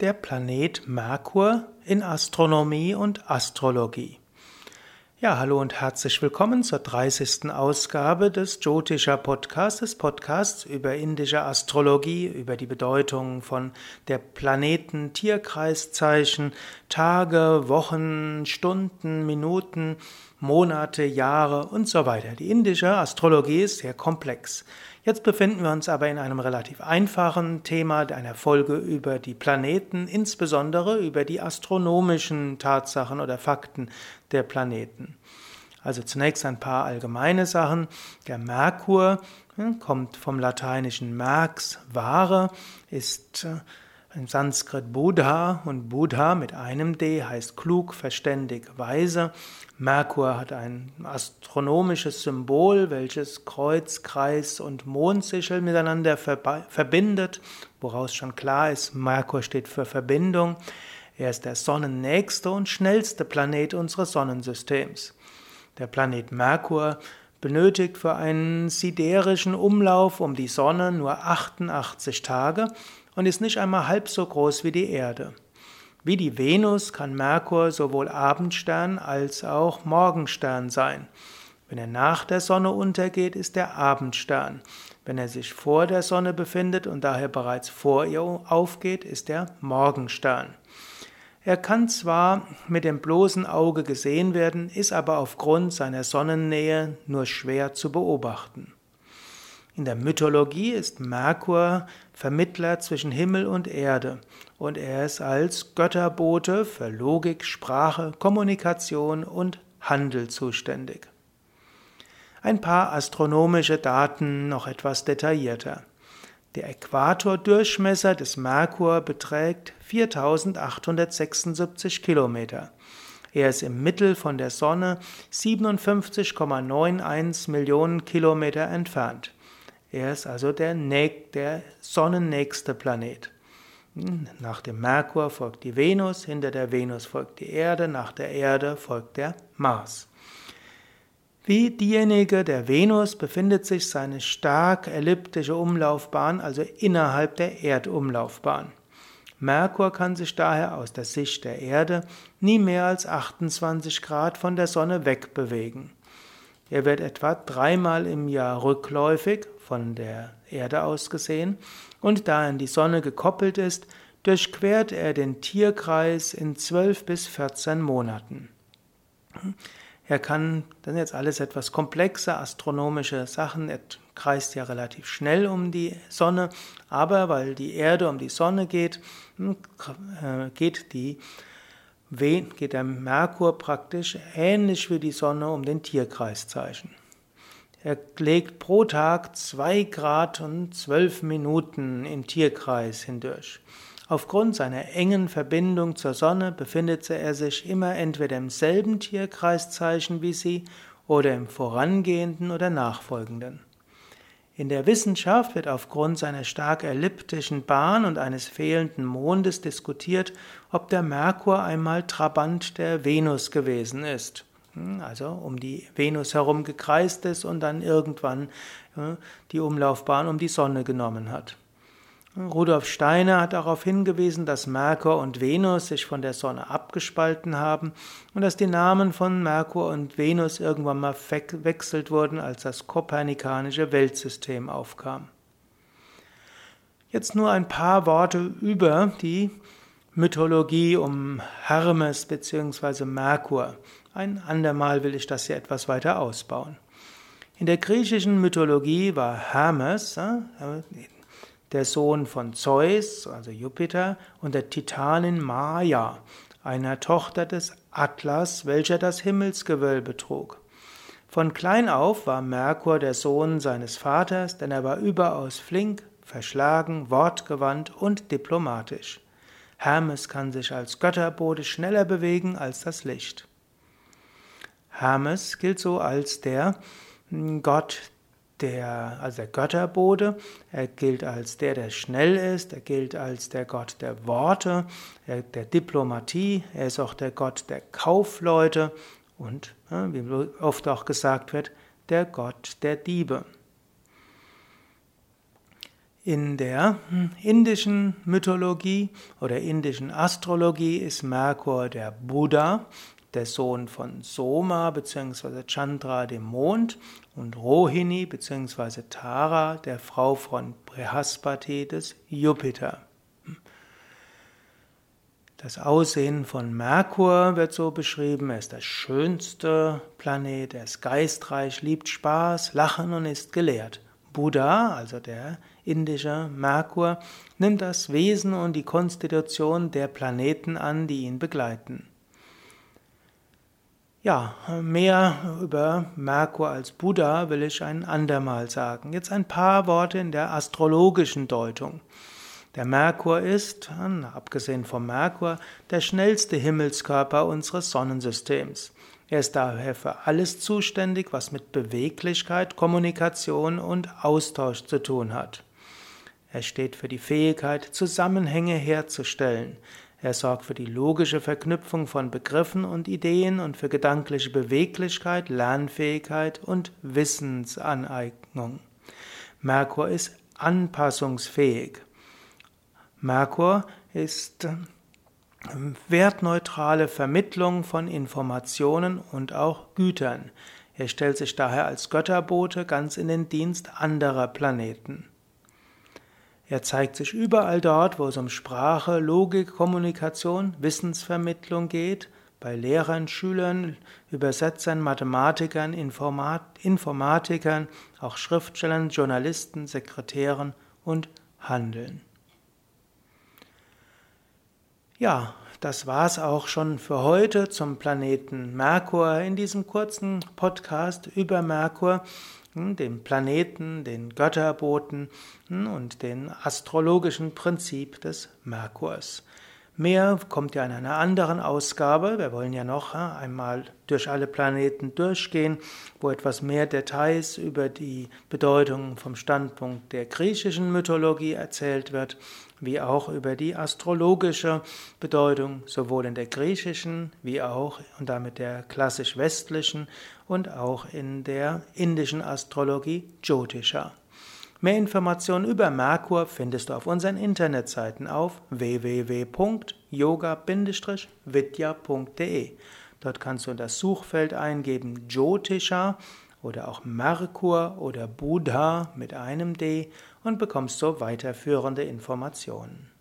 Der Planet Merkur in Astronomie und Astrologie. Ja, hallo und herzlich willkommen zur 30. Ausgabe des Jyotisha Podcasts, des Podcasts über indische Astrologie, über die Bedeutung von der Planeten, Tierkreiszeichen, Tage, Wochen, Stunden, Minuten, Monate, Jahre und so weiter. Die indische Astrologie ist sehr komplex. Jetzt befinden wir uns aber in einem relativ einfachen Thema, einer Folge über die Planeten, insbesondere über die astronomischen Tatsachen oder Fakten der Planeten. Also zunächst ein paar allgemeine Sachen. Der Merkur hm, kommt vom lateinischen Merx, Ware, ist äh, im Sanskrit Buddha und Buddha mit einem D heißt klug, verständig, weise. Merkur hat ein astronomisches Symbol, welches Kreuz, Kreis und Mondsichel miteinander verbindet, woraus schon klar ist, Merkur steht für Verbindung. Er ist der sonnennächste und schnellste Planet unseres Sonnensystems. Der Planet Merkur benötigt für einen siderischen Umlauf um die Sonne nur 88 Tage und ist nicht einmal halb so groß wie die Erde. Wie die Venus kann Merkur sowohl Abendstern als auch Morgenstern sein. Wenn er nach der Sonne untergeht, ist er Abendstern. Wenn er sich vor der Sonne befindet und daher bereits vor ihr aufgeht, ist er Morgenstern. Er kann zwar mit dem bloßen Auge gesehen werden, ist aber aufgrund seiner Sonnennähe nur schwer zu beobachten. In der Mythologie ist Merkur Vermittler zwischen Himmel und Erde und er ist als Götterbote für Logik, Sprache, Kommunikation und Handel zuständig. Ein paar astronomische Daten noch etwas detaillierter. Der Äquatordurchmesser des Merkur beträgt 4876 Kilometer. Er ist im Mittel von der Sonne 57,91 Millionen Kilometer entfernt. Er ist also der, der sonnennächste Planet. Hm, nach dem Merkur folgt die Venus, hinter der Venus folgt die Erde, nach der Erde folgt der Mars. Wie diejenige der Venus befindet sich seine stark elliptische Umlaufbahn also innerhalb der Erdumlaufbahn. Merkur kann sich daher aus der Sicht der Erde nie mehr als 28 Grad von der Sonne wegbewegen. Er wird etwa dreimal im Jahr rückläufig von der Erde aus gesehen und da er an die Sonne gekoppelt ist, durchquert er den Tierkreis in 12 bis 14 Monaten. Er kann, das sind jetzt alles etwas komplexe astronomische Sachen, er kreist ja relativ schnell um die Sonne, aber weil die Erde um die Sonne geht, hm, äh, geht die geht der Merkur praktisch ähnlich wie die Sonne um den Tierkreiszeichen. Er legt pro Tag zwei Grad und zwölf Minuten im Tierkreis hindurch. Aufgrund seiner engen Verbindung zur Sonne befindet er sich immer entweder im selben Tierkreiszeichen wie sie oder im vorangehenden oder nachfolgenden. In der Wissenschaft wird aufgrund seiner stark elliptischen Bahn und eines fehlenden Mondes diskutiert, ob der Merkur einmal Trabant der Venus gewesen ist. Hm, also um die Venus herum gekreist ist und dann irgendwann die Umlaufbahn um die Sonne genommen hat. Rudolf Steiner hat darauf hingewiesen, dass Merkur und Venus sich von der Sonne abgespalten haben und dass die Namen von Merkur und Venus irgendwann mal verwechselt wurden, als das kopernikanische Weltsystem aufkam. Jetzt nur ein paar Worte über die Mythologie um Hermes bzw. Merkur. Ein andermal will ich das hier etwas weiter ausbauen. In der griechischen Mythologie war Hermes, der Sohn von Zeus, also Jupiter, und der Titanin Maya, einer Tochter des Atlas, welcher das Himmelsgewölbe trug. Von klein auf war Merkur der Sohn seines Vaters, denn er war überaus flink, verschlagen, wortgewandt und diplomatisch. Hermes kann sich als Götterbote schneller bewegen als das Licht. Hermes gilt so als der Gott der, also der Götterbote. Er gilt als der, der schnell ist. Er gilt als der Gott der Worte, der Diplomatie. Er ist auch der Gott der Kaufleute und, wie oft auch gesagt wird, der Gott der Diebe. In der hm, indischen Mythologie oder indischen Astrologie ist Merkur der Buddha, der Sohn von Soma bzw. Chandra, dem Mond, und Rohini bzw. Tara, der Frau von Brihaspati, des Jupiter. Das Aussehen von Merkur wird so beschrieben, er ist der schönste Planet, er ist geistreich, liebt Spaß, Lachen und ist gelehrt. Buddha, also der indische Merkur, nimmt das Wesen und die Konstitution der Planeten an, die ihn begleiten. Ja, mehr über Merkur als Buddha will ich ein andermal sagen. Jetzt ein paar Worte in der astrologischen Deutung. Der Merkur ist, abgesehen vom Merkur, der schnellste Himmelskörper unseres Sonnensystems. Er ist daher für alles zuständig, was mit Beweglichkeit, Kommunikation und Austausch zu tun hat. Er steht für die Fähigkeit, Zusammenhänge herzustellen. Er sorgt für die logische Verknüpfung von Begriffen und Ideen und für gedankliche Beweglichkeit, Lernfähigkeit und Wissensaneignung. Merkur ist anpassungsfähig. Merkur ist wertneutrale Vermittlung von Informationen und auch Gütern. Er stellt sich daher als Götterbote ganz in den Dienst anderer Planeten. Er zeigt sich überall dort, wo es um Sprache, Logik, Kommunikation, Wissensvermittlung geht, bei Lehrern, Schülern, Übersetzern, Mathematikern, Informat Informatikern, auch Schriftstellern, Journalisten, Sekretären und Handeln. Ja, das war's auch schon für heute zum Planeten Merkur in diesem kurzen Podcast über Merkur, dem Planeten, den Götterboten hm, und den astrologischen Prinzip des Merkurs. Mehr kommt ja in einer anderen Ausgabe. Wir wollen ja noch einmal durch alle Planeten durchgehen, wo etwas mehr Details über die Bedeutung vom Standpunkt der griechischen Mythologie erzählt wird, wie auch über die astrologische Bedeutung sowohl in der griechischen wie auch und damit der klassisch westlichen und auch in der indischen Astrologie Jyotisha. Mehr Informationen über Merkur findest du auf unseren Internetseiten auf www.yoga-vidya.de. Dort kannst du in das Suchfeld eingeben Jyotisha oder auch Merkur oder Buddha mit einem D und bekommst so weiterführende Informationen.